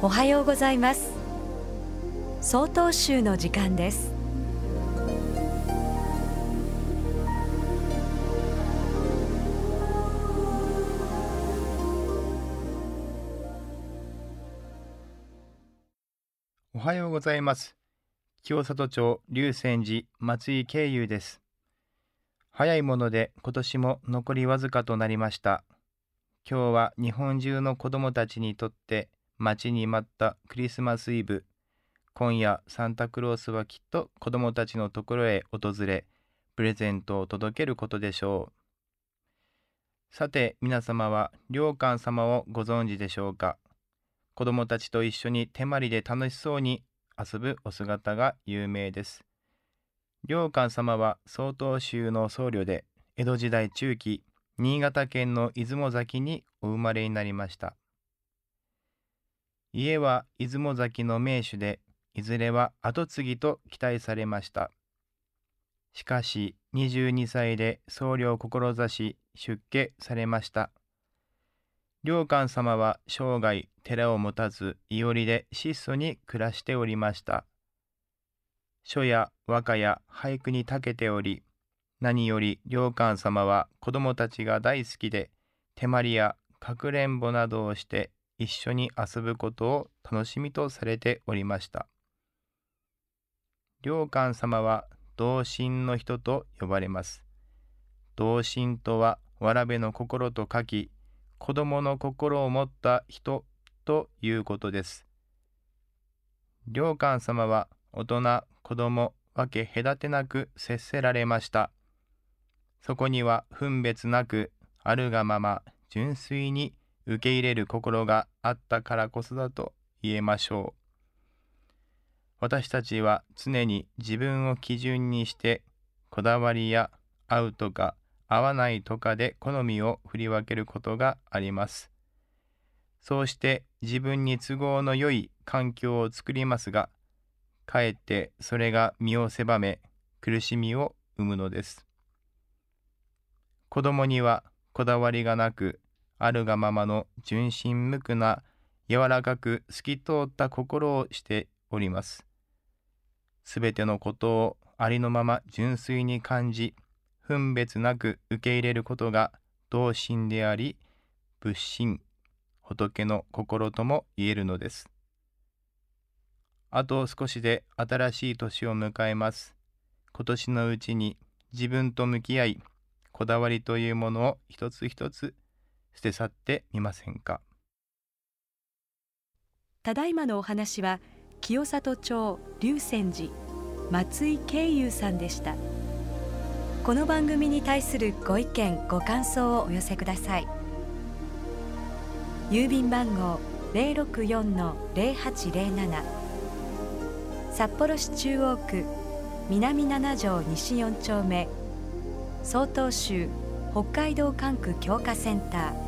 おはようございます。総統集の時間です。おはようございます。清里町龍泉寺松井慶友です。早いもので今年も残りわずかとなりました。今日は日本中の子供たちにとって待ちに待ったクリスマスイブ。今夜サンタクロースはきっと子供たちのところへ訪れプレゼントを届けることでしょう。さて皆様は良寛様をご存知でしょうか？子供たちと一緒に手まりで楽しそうに遊ぶお姿が有名です。良寛様は曹洞宗の僧侶で江戸時代中期新潟県の出雲崎にお生まれになりました。家は出雲崎の名手でいずれは跡継ぎと期待されました。しかし22歳で僧侶を志し出家されました。良寛様は生涯寺を持たずいおりで質素に暮らしておりました。書や和歌や俳句に長けており何より良寛様は子供たちが大好きで手まりやかくれんぼなどをして一緒に遊ぶことを楽しみとされておりました。良寛様は同心の人と呼ばれます。同心とはわらべの心と書き子供の心を持った人ということです。良寛様は大人子供分け隔てなく接せられました。そこには分別なくあるがまま純粋に受け入れる心があったからこそだと言えましょう私たちは常に自分を基準にしてこだわりや合うとか合わないとかで好みを振り分けることがありますそうして自分に都合の良い環境を作りますがかえってそれが身を狭め苦しみを生むのです。子供にはこだわりがなくあるがままの純真無垢な柔らかく透き通った心をしております。すべてのことをありのまま純粋に感じ分別なく受け入れることが同心であり仏心仏の心とも言えるのです。あと少しで新しい年を迎えます。今年のうちに自分と向き合い、こだわりというものを一つ一つ捨て去ってみませんか？ただいまのお話は清里町龍泉寺松井慶友さんでした。この番組に対するご意見ご感想をお寄せください。郵便番号零六四の零八零七札幌市中央区南七条西4丁目曹洞州北海道管区強化センター